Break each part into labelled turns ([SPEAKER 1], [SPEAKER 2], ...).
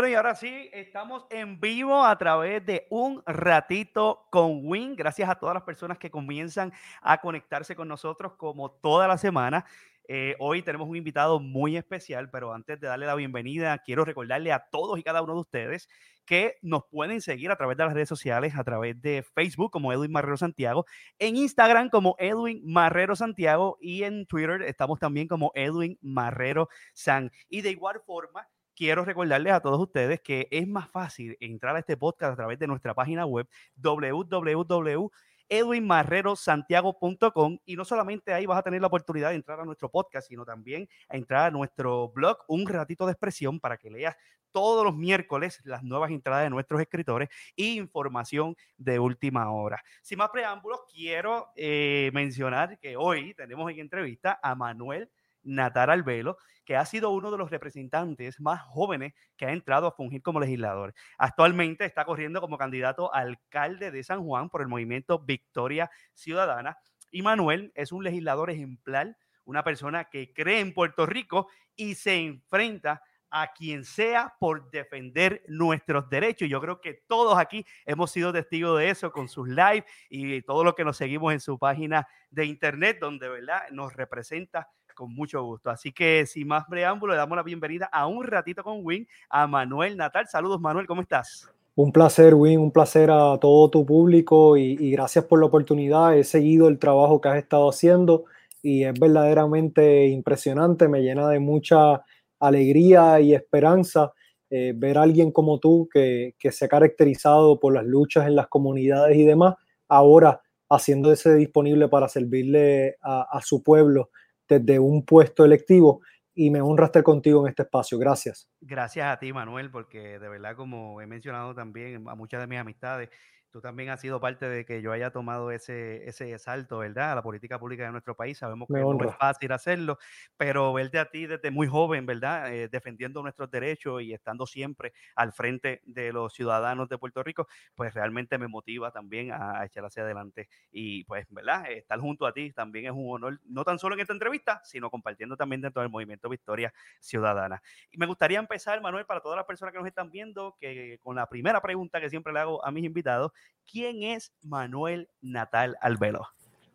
[SPEAKER 1] Bueno, y ahora sí, estamos en vivo a través de un ratito con Win. Gracias a todas las personas que comienzan a conectarse con nosotros como toda la semana. Eh, hoy tenemos un invitado muy especial, pero antes de darle la bienvenida, quiero recordarle a todos y cada uno de ustedes que nos pueden seguir a través de las redes sociales, a través de Facebook como Edwin Marrero Santiago, en Instagram como Edwin Marrero Santiago y en Twitter estamos también como Edwin Marrero San. Y de igual forma, quiero recordarles a todos ustedes que es más fácil entrar a este podcast a través de nuestra página web www.edwinmarrerosantiago.com y no solamente ahí vas a tener la oportunidad de entrar a nuestro podcast, sino también a entrar a nuestro blog Un Ratito de Expresión para que leas todos los miércoles las nuevas entradas de nuestros escritores e información de última hora. Sin más preámbulos, quiero eh, mencionar que hoy tenemos en entrevista a Manuel Natar Albelo, que ha sido uno de los representantes más jóvenes que ha entrado a fungir como legislador. Actualmente está corriendo como candidato a alcalde de San Juan por el movimiento Victoria Ciudadana. Y Manuel es un legislador ejemplar, una persona que cree en Puerto Rico y se enfrenta a quien sea por defender nuestros derechos. Yo creo que todos aquí hemos sido testigos de eso con sus lives y todo lo que nos seguimos en su página de internet, donde ¿verdad? nos representa con mucho gusto. Así que sin más preámbulo, le damos la bienvenida a un ratito con Win a Manuel Natal. Saludos, Manuel, ¿cómo estás?
[SPEAKER 2] Un placer, Win, un placer a todo tu público y, gracias por la oportunidad. He seguido el trabajo que has estado haciendo y es verdaderamente impresionante, me llena de mucha alegría y esperanza eh, ver a alguien como tú que, se ha caracterizado por las luchas en las comunidades y demás, ahora haciéndose disponible para servirle a su pueblo desde un puesto electivo y me honra estar contigo en este espacio. Gracias.
[SPEAKER 1] Gracias a ti, Manuel, porque de verdad, como he mencionado también a muchas de mis amistades, tú también has sido parte de que yo haya tomado ese, ese salto, ¿verdad? A la política pública de nuestro país. Sabemos que no es fácil hacerlo, pero verte a ti desde muy joven, ¿verdad? Eh, defendiendo nuestros derechos y estando siempre al frente de los ciudadanos de Puerto Rico, pues realmente me motiva también a, a echar hacia adelante. Y pues, ¿verdad? Estar junto a ti también es un honor, no tan solo en esta entrevista, sino compartiendo también dentro del movimiento Victoria Ciudadana. Y me gustaría empezar, Manuel, para todas las personas que nos están viendo, que con la primera pregunta que siempre le hago a mis invitados, ¿quién es Manuel Natal Albelo?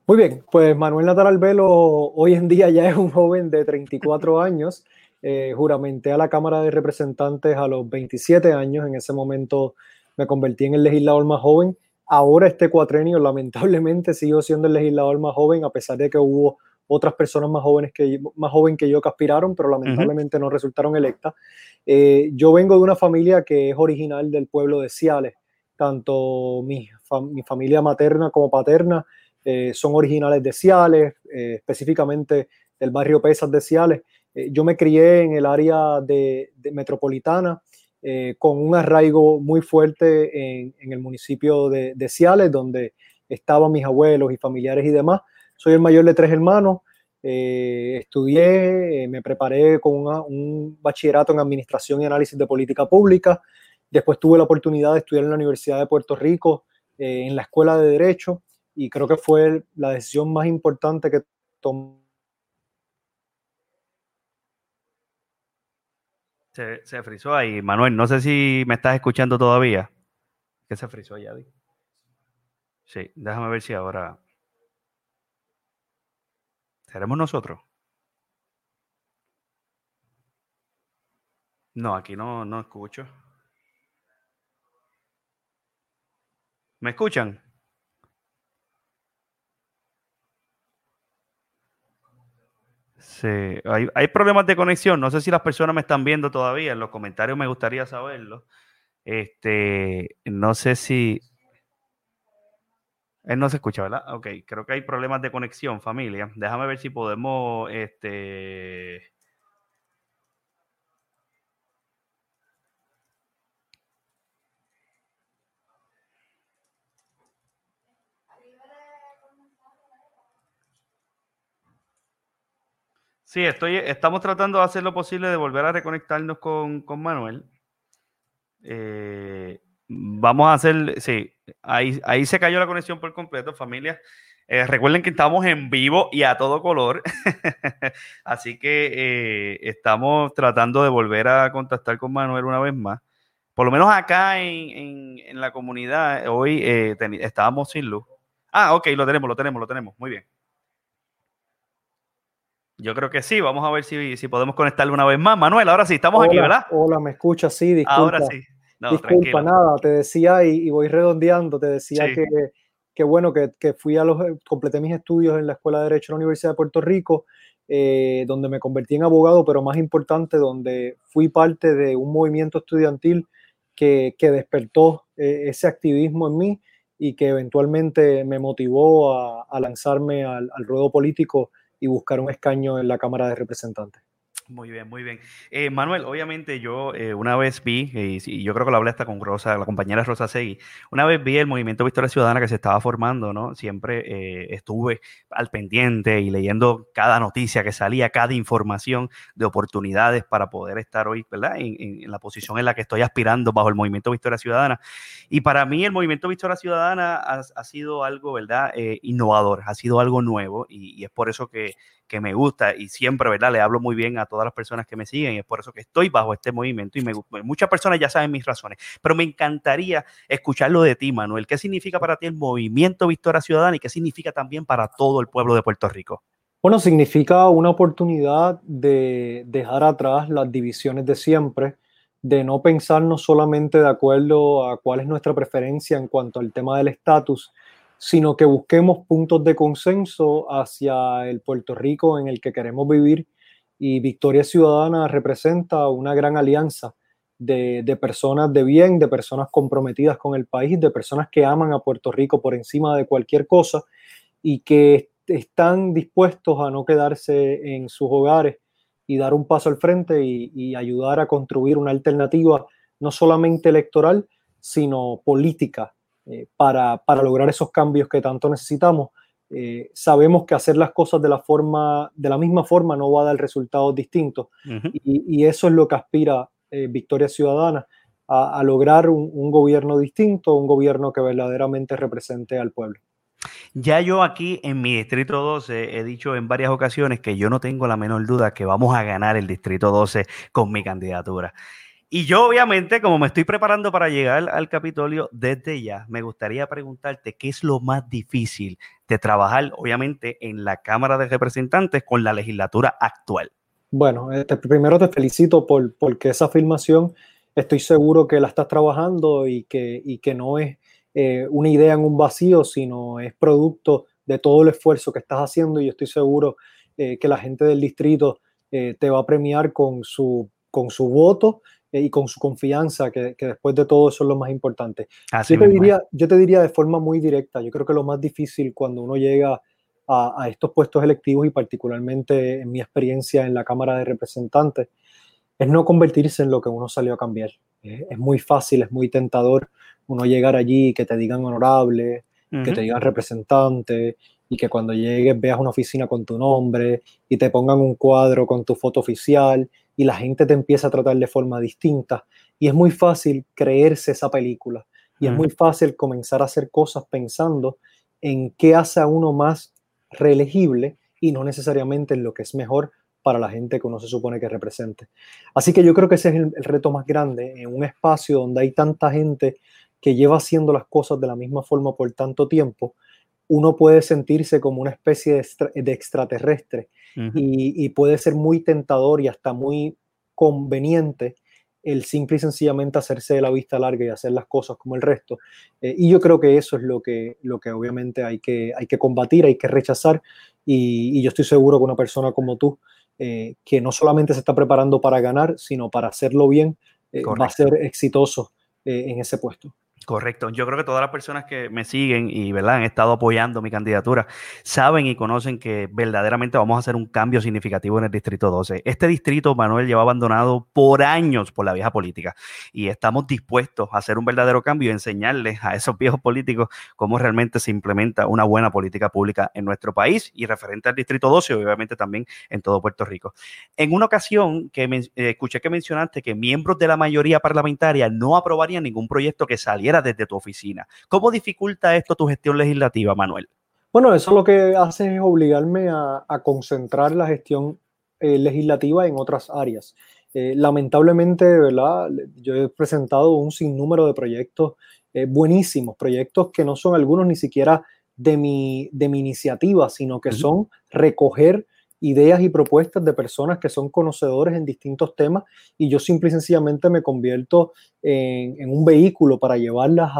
[SPEAKER 2] Muy bien, pues Manuel Natal Albelo hoy en día ya es un joven de 34 años. Eh, juramenté a la Cámara de Representantes a los 27 años. En ese momento me convertí en el legislador más joven. Ahora este cuatrenio, lamentablemente, sigo siendo el legislador más joven, a pesar de que hubo otras personas más jóvenes que, más joven que yo que aspiraron, pero lamentablemente uh -huh. no resultaron electas. Eh, yo vengo de una familia que es original del pueblo de Ciales tanto mi, mi, familia materna como paterna eh, son originales de Ciales, eh, específicamente del barrio Pesas de Ciales. Eh, yo me crié en el área de, de metropolitana con un arraigo muy fuerte en, en el municipio de, de, Ciales, donde estaban mis abuelos y familiares y demás. Soy el mayor de tres hermanos. estudié, me preparé con una, un bachillerato en Administración y Análisis de Política Pública. Después tuve la oportunidad de estudiar en la Universidad de Puerto Rico, eh, en la Escuela de Derecho, y creo que fue la decisión más importante que tomé.
[SPEAKER 1] Se, se frizó ahí, Manuel. No sé si me estás escuchando todavía. ¿Qué se frizó allá? Sí, déjame ver si ahora. ¿Seremos nosotros? No, aquí no, no escucho. ¿Me escuchan? Sí, hay, hay, problemas de conexión. No sé si las personas me están viendo todavía. En los comentarios me gustaría saberlo. Este, no sé si. Él no se escucha, ¿verdad? Ok, creo que hay problemas de conexión, familia. Déjame ver si podemos, este. Sí, estoy, estamos tratando de hacer lo posible de volver a reconectarnos con, con Manuel. Eh, vamos a hacer, sí, ahí, ahí se cayó la conexión por completo, familia. Eh, recuerden que estamos en vivo y a todo color, así que eh, estamos tratando de volver a contactar con Manuel una vez más. Por lo menos acá en, en, en la comunidad, hoy estábamos sin luz. Ah, ok, lo tenemos, lo tenemos, lo tenemos. Muy bien. Yo creo que sí, vamos a ver si, si podemos conectarle una vez más. Manuel, ahora sí, estamos
[SPEAKER 2] hola,
[SPEAKER 1] aquí, ¿verdad?
[SPEAKER 2] Hola, me escuchas, sí, disculpa.
[SPEAKER 1] Ahora sí. No,
[SPEAKER 2] disculpa,
[SPEAKER 1] tranquilo.
[SPEAKER 2] nada, te decía y, y, voy redondeando, te decía
[SPEAKER 1] Sí.
[SPEAKER 2] que, que bueno, que, que fui a los, completé mis estudios en la Escuela de Derecho de la Universidad de Puerto Rico, eh, donde me convertí en abogado, pero más importante, donde fui parte de un movimiento estudiantil que, que despertó eh, ese activismo en mí y que eventualmente me motivó a, a lanzarme al, al ruedo político y buscar un escaño en la Cámara de Representantes.
[SPEAKER 1] Muy bien, muy bien. Eh, Manuel, obviamente yo eh, una vez vi, eh, y yo creo que lo hablé hasta con Rosa, la compañera Rosa Segui, una vez vi el movimiento Victoria Ciudadana que se estaba formando, ¿no? Siempre eh, estuve al pendiente y leyendo cada noticia que salía, cada información de oportunidades para poder estar hoy, ¿verdad? En, en, en la posición en la que estoy aspirando bajo el movimiento Victoria Ciudadana. Y para mí el movimiento Victoria Ciudadana ha, ha sido algo, ¿verdad? Eh, innovador, ha sido algo nuevo y, y es por eso que, que me gusta y siempre, ¿verdad? Le hablo muy bien a todas las personas que me siguen y es por eso que estoy bajo este movimiento y me, muchas personas ya saben mis razones, pero me encantaría escucharlo de ti, Manuel. ¿Qué significa para ti el movimiento Victoria Ciudadana y qué significa también para todo el pueblo de Puerto Rico?
[SPEAKER 2] Bueno, significa una oportunidad de dejar atrás las divisiones de siempre, de no pensarnos solamente de acuerdo a cuál es nuestra preferencia en cuanto al tema del estatus, sino que busquemos puntos de consenso hacia el Puerto Rico en el que queremos vivir. Y Victoria Ciudadana representa una gran alianza de, personas de bien, de personas comprometidas con el país, de personas que aman a Puerto Rico por encima de cualquier cosa y que están dispuestos a no quedarse en sus hogares y dar un paso al frente y, ayudar a construir una alternativa no solamente electoral, sino política eh, para, lograr esos cambios que tanto necesitamos. Eh, sabemos que hacer las cosas de la, forma, de la misma forma no va a dar resultados distintos uh -huh. y, y, eso es lo que aspira eh, Victoria Ciudadana, a, a lograr un, un, gobierno distinto, un gobierno que verdaderamente represente al pueblo.
[SPEAKER 1] Ya yo aquí en mi distrito 12 he dicho en varias ocasiones que yo no tengo la menor duda que vamos a ganar el distrito 12 con mi candidatura. Y yo obviamente, como me estoy preparando para llegar al Capitolio desde ya, me gustaría preguntarte qué es lo más difícil de trabajar, obviamente, en la Cámara de Representantes con la legislatura actual.
[SPEAKER 2] Bueno, este, primero te felicito por porque esa afirmación estoy seguro que la estás trabajando y que, no es eh, una idea en un vacío, sino es producto de todo el esfuerzo que estás haciendo y estoy seguro eh, que la gente del distrito eh, te va a premiar con su, con su voto eh, y con su confianza, que, que, después de todo eso es lo más importante. yo, te diría, yo te diría de forma muy directa, yo creo que lo más difícil cuando uno llega a, a, estos puestos electivos y particularmente en mi experiencia en la Cámara de Representantes, es no convertirse en lo que uno salió a cambiar. Eh, es muy fácil, es muy tentador uno llegar allí y que te digan honorable, uh -huh. que te digan representante y que cuando llegues veas una oficina con tu nombre y te pongan un cuadro con tu foto oficial y la gente te empieza a tratar de forma distinta. Y es muy fácil creerse esa película y es muy fácil comenzar a hacer cosas pensando en qué hace a uno más reelegible y no necesariamente en lo que es mejor para la gente que uno se supone que represente. Así que yo creo que ese es el, el reto más grande en un espacio donde hay tanta gente que lleva haciendo las cosas de la misma forma por tanto tiempo, uno puede sentirse como una especie de, extra, de extraterrestre uh -huh. y, y, puede ser muy tentador y hasta muy conveniente el simple y sencillamente hacerse de la vista larga y hacer las cosas como el resto. Eh, y yo creo que eso es lo que, lo que obviamente hay que, hay que combatir, hay que rechazar. Y, y yo estoy seguro que una persona como tú, eh, que no solamente se está preparando para ganar, sino para hacerlo bien, eh, va a ser exitoso eh, en ese puesto.
[SPEAKER 1] Correcto. Yo creo que todas las personas que me siguen y ¿verdad? han estado apoyando mi candidatura saben y conocen que verdaderamente vamos a hacer un cambio significativo en el Distrito 12. Este distrito, Manuel, lleva abandonado por años por la vieja política y estamos dispuestos a hacer un verdadero cambio y enseñarles a esos viejos políticos cómo realmente se implementa una buena política pública en nuestro país y referente al Distrito 12 y obviamente también en todo Puerto Rico. En una ocasión que me, eh, escuché que mencionaste que miembros de la mayoría parlamentaria no aprobarían ningún proyecto que saliera desde tu oficina. ¿Cómo dificulta esto tu gestión legislativa, Manuel?
[SPEAKER 2] Bueno, eso lo que hace es obligarme a, concentrar la gestión eh, legislativa en otras áreas. Eh, lamentablemente, ¿verdad? Yo he presentado un sinnúmero de proyectos eh, buenísimos, proyectos que no son algunos ni siquiera de mi, de mi iniciativa, sino que son recoger ideas y propuestas de personas que son conocedores en distintos temas y yo simple y sencillamente me convierto en, un vehículo para llevarlas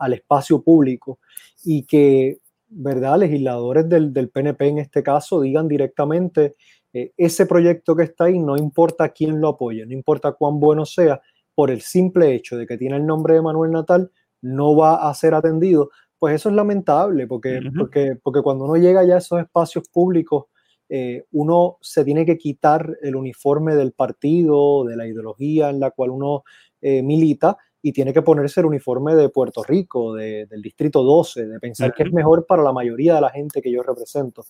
[SPEAKER 2] al espacio público y que, ¿verdad?, legisladores del, PNP en este caso digan directamente, eh, ese proyecto que está ahí, no importa quién lo apoye, no importa cuán bueno sea, por el simple hecho de que tiene el nombre de Manuel Natal, no va a ser atendido. Pues eso es lamentable, porque, porque, porque cuando uno llega ya a esos espacios públicos, eh, uno se tiene que quitar el uniforme del partido, de la ideología en la cual uno eh, milita y tiene que ponerse el uniforme de Puerto Rico, del Distrito 12, de pensar que es mejor para la mayoría de la gente que yo represento.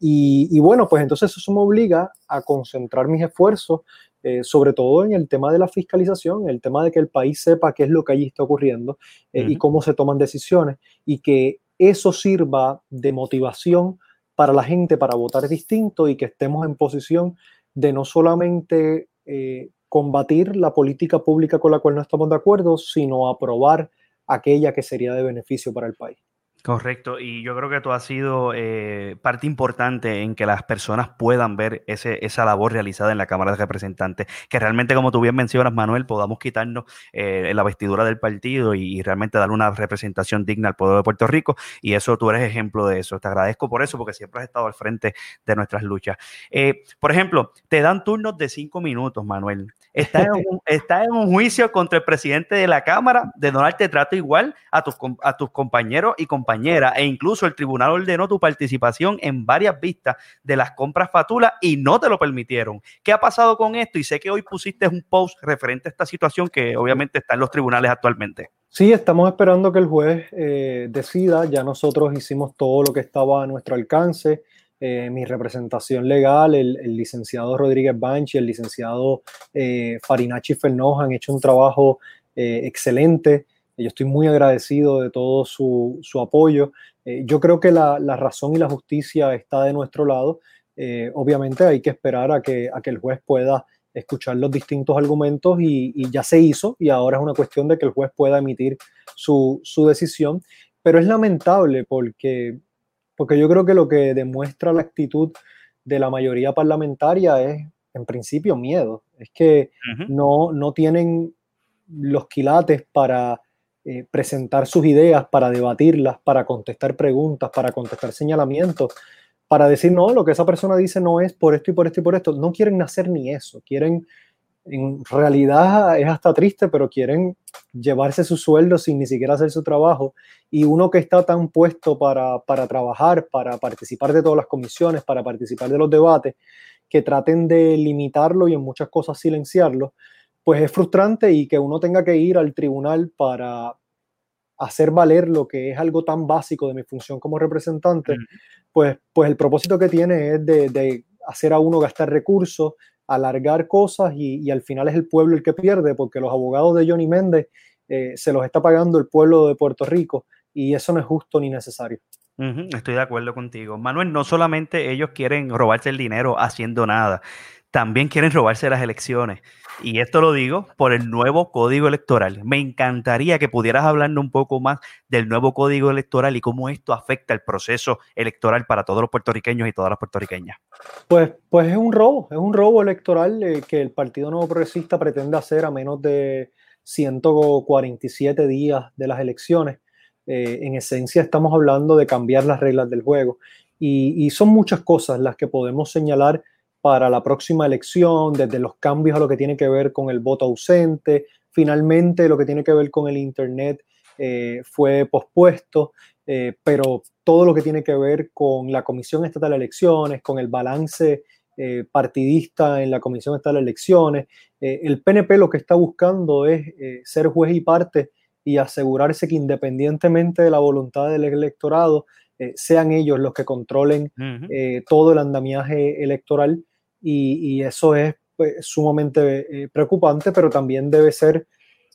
[SPEAKER 2] Y, bueno, pues entonces eso me obliga a concentrar mis esfuerzos, eh, sobre todo en el tema de la fiscalización, el tema de que el país sepa qué es lo que allí está ocurriendo y cómo se toman decisiones y que eso sirva de motivación para la gente para votar distinto y que estemos en posición de no solamente eh, combatir la política pública con la cual no estamos de acuerdo, sino aprobar aquella que sería de beneficio para el país.
[SPEAKER 1] Correcto, y yo creo que tú has sido eh, parte importante en que las personas puedan ver ese, esa labor realizada en la Cámara de Representantes, que realmente, como tú bien mencionas, Manuel, podamos quitarnos eh, la vestidura del partido y, realmente dar una representación digna al pueblo de Puerto Rico, y eso tú eres ejemplo de eso. Te agradezco por eso, porque siempre has estado al frente de nuestras luchas. Eh, por ejemplo, te dan turnos de cinco minutos, Manuel. Estás en, un, en un juicio contra el presidente de la Cámara de no darte trato igual a tus, a tus compañeros y compañeras e incluso el tribunal ordenó tu participación en varias vistas de las compras Fatula y no te lo permitieron. ¿Qué ha pasado con esto? Y sé que hoy pusiste un post referente a esta situación que obviamente está en los tribunales actualmente.
[SPEAKER 2] Sí, estamos esperando que el juez eh, decida. Ya nosotros hicimos todo lo que estaba a nuestro alcance. Eh, mi representación legal, el, licenciado Rodríguez Banchi, el licenciado eh, Farinacci Fernoz han hecho un trabajo excelente. Yo estoy muy agradecido de todo su, apoyo. Eh, yo creo que la, razón y la justicia está de nuestro lado. Eh, obviamente hay que esperar a que, a que el juez pueda escuchar los distintos argumentos y, ya se hizo y ahora es una cuestión de que el juez pueda emitir su, decisión. Pero es lamentable porque, porque yo creo que lo que demuestra la actitud de la mayoría parlamentaria es, en principio, miedo. Es que no, no tienen los quilates para eh, presentar sus ideas, para debatirlas, para contestar preguntas, para contestar señalamientos, para decir, no, lo que esa persona dice no es por esto y por esto y por esto. No quieren hacer ni eso, quieren, en realidad es hasta triste, pero quieren llevarse su sueldo sin ni siquiera hacer su trabajo. Y uno que está tan puesto para, para trabajar, para participar de todas las comisiones, para participar de los debates, que traten de limitarlo y en muchas cosas silenciarlo, pues es frustrante y que uno tenga que ir al tribunal para hacer valer lo que es algo tan básico de mi función como representante, pues, pues el propósito que tiene es de, hacer a uno gastar recursos, alargar cosas y, al final es el pueblo el que pierde porque los abogados de Johnny Méndez eh, se los está pagando el pueblo de Puerto Rico y eso no es justo ni necesario.
[SPEAKER 1] estoy de acuerdo contigo. Manuel, no solamente ellos quieren robarse el dinero haciendo nada, también quieren robarse las elecciones. Y esto lo digo por el nuevo código electoral. Me encantaría que pudieras hablarnos un poco más del nuevo código electoral y cómo esto afecta el proceso electoral para todos los puertorriqueños y todas las puertorriqueñas.
[SPEAKER 2] Pues, pues es un robo, es un robo electoral eh, que el Partido Nuevo Progresista pretende hacer a menos de 147 días de las elecciones. Eh, en esencia estamos hablando de cambiar las reglas del juego. y son muchas cosas las que podemos señalar para la próxima elección, desde los cambios a lo que tiene que ver con el voto ausente, finalmente lo que tiene que ver con el Internet eh, fue pospuesto, eh, pero todo lo que tiene que ver con la Comisión Estatal de Elecciones, con el balance eh, partidista en la Comisión Estatal de Elecciones, el PNP lo que está buscando es ser juez y parte y asegurarse que independientemente de la voluntad del electorado, sean ellos los que controlen todo el andamiaje electoral y, eso es pues, sumamente preocupante, pero también debe ser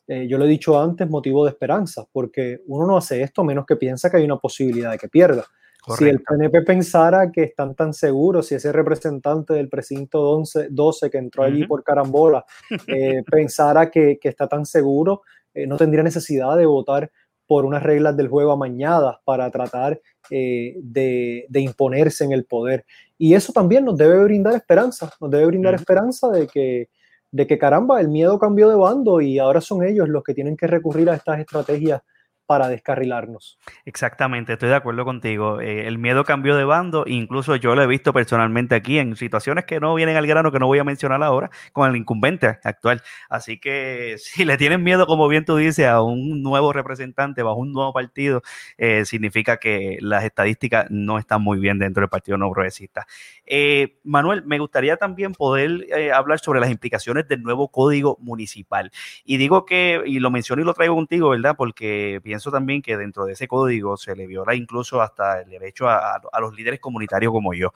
[SPEAKER 2] eh, yo lo he dicho antes, motivo de esperanza, porque uno no hace esto menos que piensa que hay una posibilidad de que pierda. Si el PNP pensara que están tan seguros, si ese representante del precinto 12, 12 que entró allí por carambola eh, pensara que, que, está tan seguro, eh, no tendría necesidad de votar por unas reglas del juego amañadas para tratar de, de, imponerse en el poder. Y eso también nos debe brindar esperanza, nos debe brindar esperanza de que, de que caramba, el miedo cambió de bando y ahora son ellos los que tienen que recurrir a estas estrategias para descarrilarnos.
[SPEAKER 1] Exactamente, estoy de acuerdo contigo. Eh, el miedo cambió de bando, incluso yo lo he visto personalmente aquí en situaciones que no vienen al grano, que no voy a mencionar ahora, con el incumbente actual. Así que si le tienen miedo, como bien tú dices, a un nuevo representante bajo un nuevo partido, eh, significa que las estadísticas no están muy bien dentro del Partido No Progresista. Eh, Manuel, me gustaría también poder hablar sobre las implicaciones del nuevo código municipal. Y digo que, y lo menciono y lo traigo contigo, ¿verdad? Porque pienso también que dentro de ese código se le viola incluso hasta el derecho a, los líderes comunitarios como yo.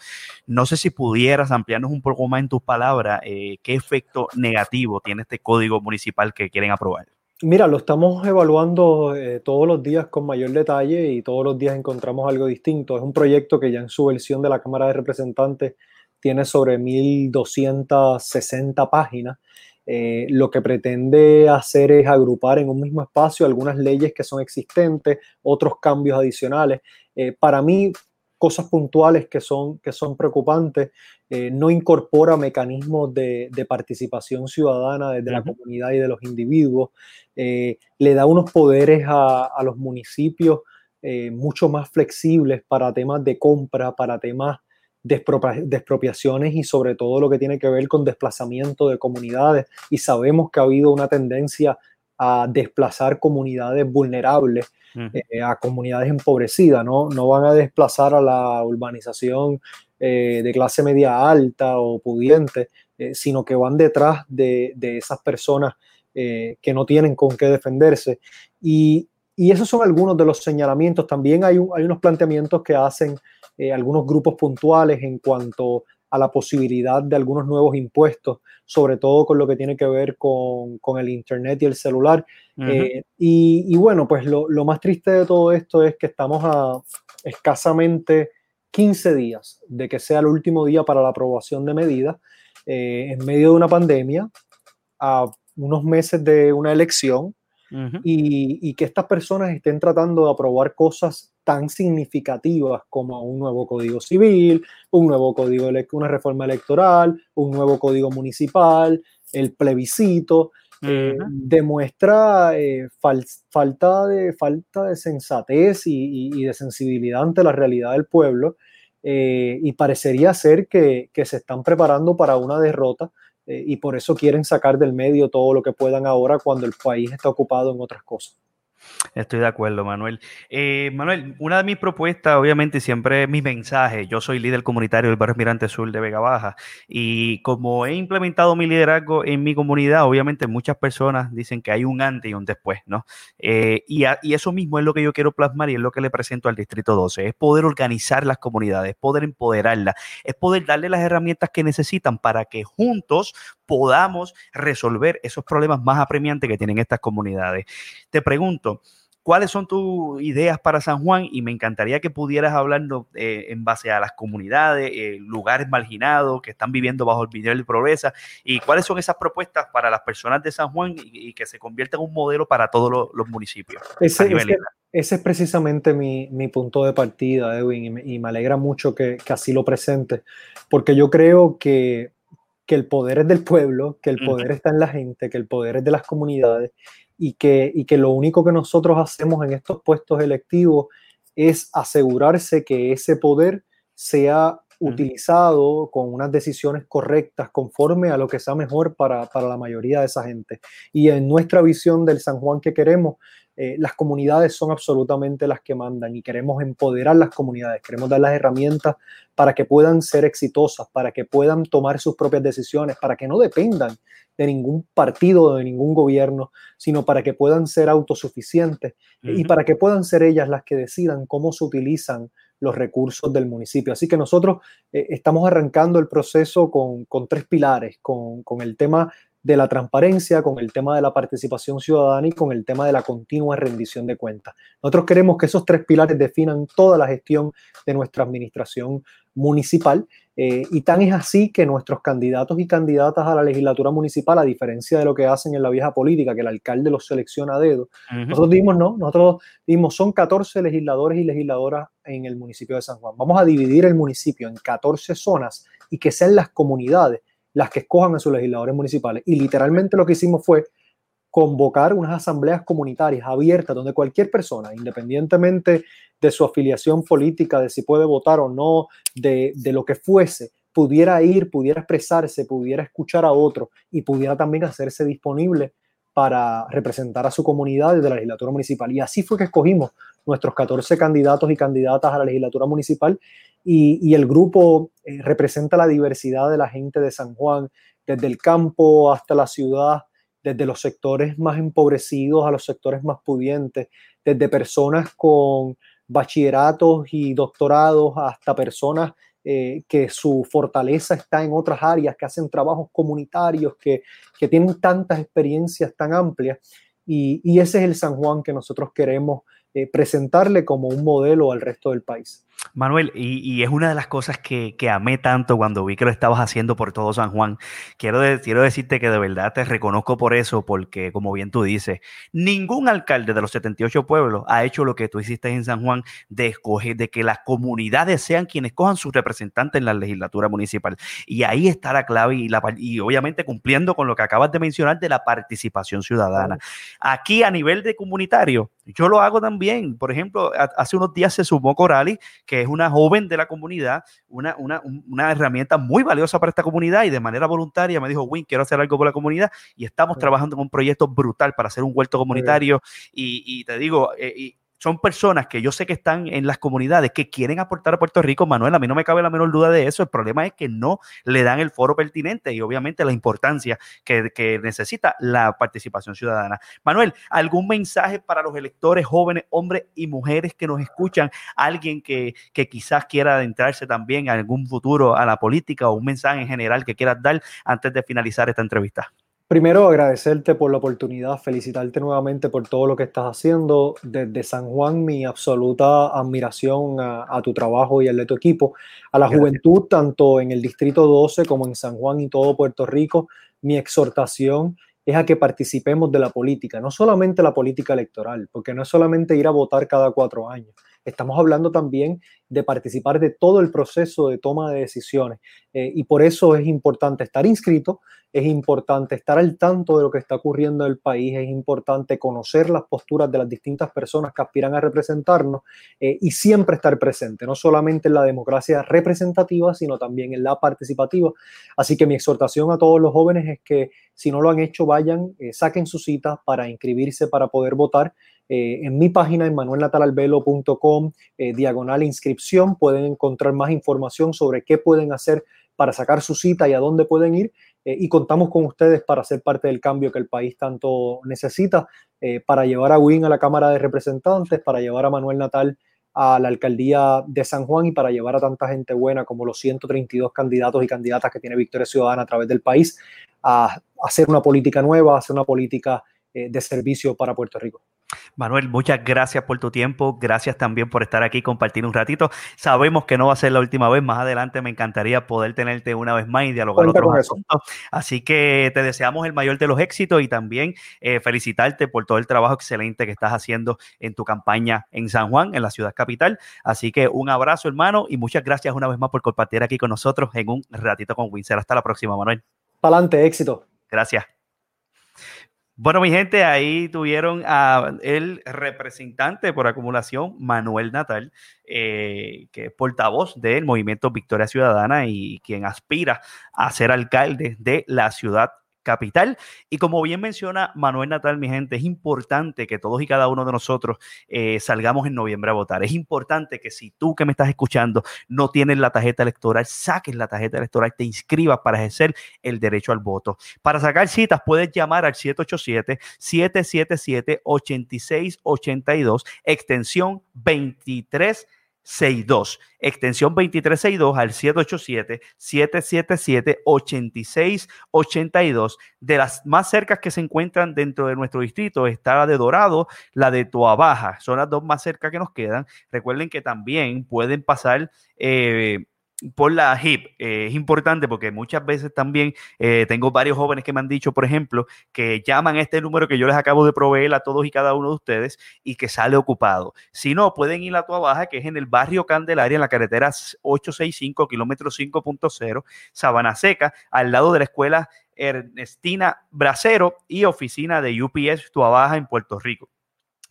[SPEAKER 1] No sé si pudieras ampliarnos un poco más en tus palabras eh, qué efecto negativo tiene este código municipal que quieren aprobar.
[SPEAKER 2] Mira, lo estamos evaluando eh, todos los días con mayor detalle y todos los días encontramos algo distinto. Es un proyecto que ya en su versión de la Cámara de Representantes tiene sobre 1.260 páginas eh, lo que pretende hacer es agrupar en un mismo espacio algunas leyes que son existentes, otros cambios adicionales. Eh, para mí, cosas puntuales que son, que son preocupantes, eh, no incorpora mecanismos de, participación ciudadana desde la comunidad y de los individuos, le da unos poderes a, a los municipios mucho más flexibles para temas de compra, para temas de expropiaciones y sobre todo lo que tiene que ver con desplazamiento de comunidades. Y sabemos que ha habido una tendencia a desplazar comunidades vulnerables, eh, a comunidades empobrecidas, ¿no? No van a desplazar a la urbanización eh, de clase media alta o pudiente, eh, sino que van detrás de, esas personas que no tienen con qué defenderse. Y, y, esos son algunos de los señalamientos. También hay, hay unos planteamientos que hacen eh, algunos grupos puntuales en cuanto a la posibilidad de algunos nuevos impuestos, sobre todo con lo que tiene que ver con, con el Internet y el celular. Eh, y, bueno, pues lo, lo, más triste de todo esto es que estamos a escasamente 15 días de que sea el último día para la aprobación de medidas eh, en medio de una pandemia, a unos meses de una elección, y, y, que estas personas estén tratando de aprobar cosas tan significativas como un nuevo código civil, un nuevo código, una reforma electoral, un nuevo código municipal, el plebiscito, eh, demuestra eh, falta, de, falta de sensatez y, de sensibilidad ante la realidad del pueblo eh, y parecería ser que, que, se están preparando para una derrota y por eso quieren sacar del medio todo lo que puedan ahora cuando el país está ocupado en otras cosas.
[SPEAKER 1] Estoy de acuerdo, Manuel. Eh, Manuel, una de mis propuestas, obviamente, siempre es mi mensaje. Yo soy líder comunitario del barrio Mirante Sur de Vega Baja y como he implementado mi liderazgo en mi comunidad, obviamente muchas personas dicen que hay un antes y un después, ¿no? Eh, y, eso mismo es lo que yo quiero plasmar y es lo que le presento al Distrito 12, es poder organizar las comunidades, poder empoderarlas, es poder darle las herramientas que necesitan para que juntos podamos resolver esos problemas más apremiantes que tienen estas comunidades. Te pregunto, ¿cuáles son tus ideas para San Juan? Y me encantaría que pudieras hablarnos eh, en base a las comunidades, eh, lugares marginados que están viviendo bajo el nivel de pobreza y cuáles son esas propuestas para las personas de San Juan y, que se conviertan en un modelo para todos los, municipios.
[SPEAKER 2] Ese, ese, es precisamente mi, punto de partida, Edwin, y me, alegra mucho que, que así lo presente, porque yo creo que que el poder es del pueblo, que el poder está en la gente, que el poder es de las comunidades y que, y que lo único que nosotros hacemos en estos puestos electivos es asegurarse que ese poder sea utilizado con unas decisiones correctas conforme a lo que sea mejor para, para, la mayoría de esa gente. Y en nuestra visión del San Juan que queremos, eh, las comunidades son absolutamente las que mandan y queremos empoderar las comunidades, queremos dar las herramientas para que puedan ser exitosas, para que puedan tomar sus propias decisiones, para que no dependan de ningún partido o de ningún gobierno, sino para que puedan ser autosuficientes y para que puedan ser ellas las que decidan cómo se utilizan los recursos del municipio. Así que nosotros eh, estamos arrancando el proceso con, con tres pilares, con, con, el tema de la transparencia, con el tema de la participación ciudadana y con el tema de la continua rendición de cuentas. Nosotros queremos que esos tres pilares definan toda la gestión de nuestra administración municipal eh, y tan es así que nuestros candidatos y candidatas a la legislatura municipal, a diferencia de lo que hacen en la vieja política, que el alcalde los selecciona a dedo, nosotros dimos, no, nosotros dimos, son 14 legisladores y legisladoras en el municipio de San Juan. Vamos a dividir el municipio en 14 zonas y que sean las comunidades las que escojan a sus legisladores municipales. Y literalmente lo que hicimos fue convocar unas asambleas comunitarias abiertas donde cualquier persona, independientemente de su afiliación política, de si puede votar o no, de, de lo que fuese, pudiera ir, pudiera expresarse, pudiera escuchar a otro y pudiera también hacerse disponible para representar a su comunidad desde la legislatura municipal. Y así fue que escogimos nuestros 14 candidatos y candidatas a la legislatura municipal y, el grupo eh, representa la diversidad de la gente de San Juan, desde el campo hasta la ciudad, desde los sectores más empobrecidos a los sectores más pudientes, desde personas con bachilleratos y doctorados hasta personas eh, que su fortaleza está en otras áreas, que hacen trabajos comunitarios, que, que tienen tantas experiencias tan amplias. Y, y, ese es el San Juan que nosotros queremos eh, presentarle como un modelo al resto del país.
[SPEAKER 1] Manuel, y, es una de las cosas que, amé tanto cuando vi que lo estabas haciendo por todo San Juan. Quiero, quiero decirte que de verdad te reconozco por eso, porque como bien tú dices, ningún alcalde de los 78 pueblos ha hecho lo que tú hiciste en San Juan de escoger, de que las comunidades sean quienes cojan sus representantes en la legislatura municipal. Y ahí está la clave y, la, y obviamente cumpliendo con lo que acabas de mencionar de la participación ciudadana. Aquí a nivel de comunitario, yo lo hago también. Por ejemplo, hace unos días se sumó Corali que es una joven de la comunidad, una, una, una, herramienta muy valiosa para esta comunidad y de manera voluntaria me dijo, Win, quiero hacer algo por la comunidad y estamos trabajando en un proyecto brutal para hacer un huerto comunitario. Y, y, te digo, eh, son personas que yo sé que están en las comunidades que quieren aportar a Puerto Rico. Manuel, a mí no me cabe la menor duda de eso. El problema es que no le dan el foro pertinente y obviamente la importancia que, necesita la participación ciudadana. Manuel, ¿algún mensaje para los electores jóvenes, hombres y mujeres que nos escuchan? Alguien que, que quizás quiera adentrarse también en algún futuro a la política o un mensaje en general que quieras dar antes de finalizar esta entrevista.
[SPEAKER 2] Primero, agradecerte por la oportunidad, felicitarte nuevamente por todo lo que estás haciendo. Desde San Juan, mi absoluta admiración a, tu trabajo y al de tu equipo. A la juventud, tanto en el Distrito 12 como en San Juan y todo Puerto Rico, mi exhortación es a que participemos de la política, no solamente la política electoral, porque no es solamente ir a votar cada cuatro años. Estamos hablando también de participar de todo el proceso de toma de decisiones. Eh, y por eso es importante estar inscrito, es importante estar al tanto de lo que está ocurriendo en el país, es importante conocer las posturas de las distintas personas que aspiran a representarnos eh, y siempre estar presente, no solamente en la democracia representativa, sino también en la participativa. Así que mi exhortación a todos los jóvenes es que si no lo han hecho, vayan, eh, saquen su cita para inscribirse, para poder votar. En mi página en manuelnatalalvelo.com, diagonal inscripción, pueden encontrar más información sobre qué pueden hacer para sacar su cita y a dónde pueden ir. Eh, y contamos con ustedes para ser parte del cambio que el país tanto necesita, para llevar a Win a la Cámara de Representantes, para llevar a Manuel Natal a la alcaldía de San Juan y para llevar a tanta gente buena como los 132 candidatos y candidatas que tiene Victoria Ciudadana a través del país a hacer una política nueva, a hacer una política de servicio para Puerto Rico.
[SPEAKER 1] Manuel, muchas gracias por tu tiempo, gracias también por estar aquí y compartir un ratito. Sabemos que no va a ser la última vez, más adelante me encantaría poder tenerte una vez más y dialogar otros asuntos. Así que te deseamos el mayor de los éxitos y también eh, felicitarte por todo el trabajo excelente que estás haciendo en tu campaña en San Juan, en la ciudad capital. Así que un abrazo, hermano, y muchas gracias una vez más por compartir aquí con nosotros en un ratito con Windsor. Hasta la próxima, Manuel.
[SPEAKER 2] Para adelante, éxito.
[SPEAKER 1] Gracias. Bueno, mi gente, ahí tuvieron a el representante por acumulación, Manuel Natal, eh, que es portavoz del movimiento Victoria Ciudadana y quien aspira a ser alcalde de la ciudad capital. Y como bien menciona Manuel Natal, mi gente, es importante que todos y cada uno de nosotros eh, salgamos en noviembre a votar. Es importante que si tú que me estás escuchando no tienes la tarjeta electoral, saques la tarjeta electoral, te inscribas para ejercer el derecho al voto. Para sacar citas puedes llamar al 787-777-8682, extensión 23. 62, extensión 2362 al 787-777-8682. De las más cercas que se encuentran dentro de nuestro distrito está la de Dorado, la de Toabaja. Son las dos más cercas que nos quedan. Recuerden que también pueden pasar... Eh, por la HIP eh, es importante porque muchas veces también eh, tengo varios jóvenes que me han dicho, por ejemplo, que llaman este número que yo les acabo de proveer a todos y cada uno de ustedes y que sale ocupado. Si no, pueden ir a Tua Baja, que es en el barrio Candelaria, en la carretera 865, kilómetro 5.0, Sabana Seca, al lado de la escuela Ernestina Bracero y oficina de UPS Tua Baja en Puerto Rico.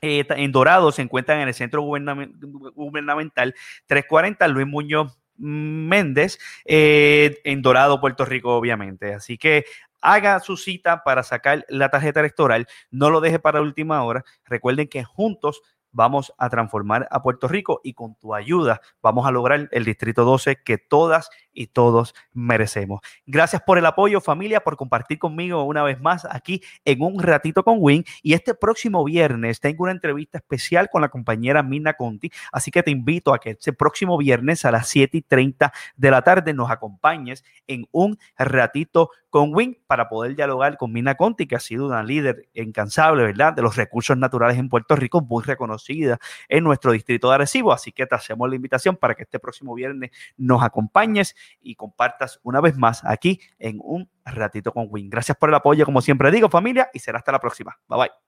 [SPEAKER 1] Eh, en Dorado se encuentran en el centro gubernamental 340 Luis Muñoz Méndez eh, en Dorado, Puerto Rico, obviamente. Así que haga su cita para sacar la tarjeta electoral, no lo deje para última hora. Recuerden que juntos vamos a transformar a Puerto Rico y con tu ayuda vamos a lograr el Distrito 12 que todas y todos merecemos. Gracias por el apoyo, familia, por compartir conmigo una vez más aquí en un ratito con Win. Y este próximo viernes tengo una entrevista especial con la compañera Mina Conti. Así que te invito a que este próximo viernes a las 7 y 30 de la tarde nos acompañes en un ratito con Win para poder dialogar con Mina Conti, que ha sido una líder incansable, ¿verdad?, de los recursos naturales en Puerto Rico, muy reconocida en nuestro distrito de Arecibo. Así que te hacemos la invitación para que este próximo viernes nos acompañes y compartas una vez más aquí en un ratito con Win. Gracias por el apoyo, como siempre digo, familia, y será hasta la próxima. Bye bye.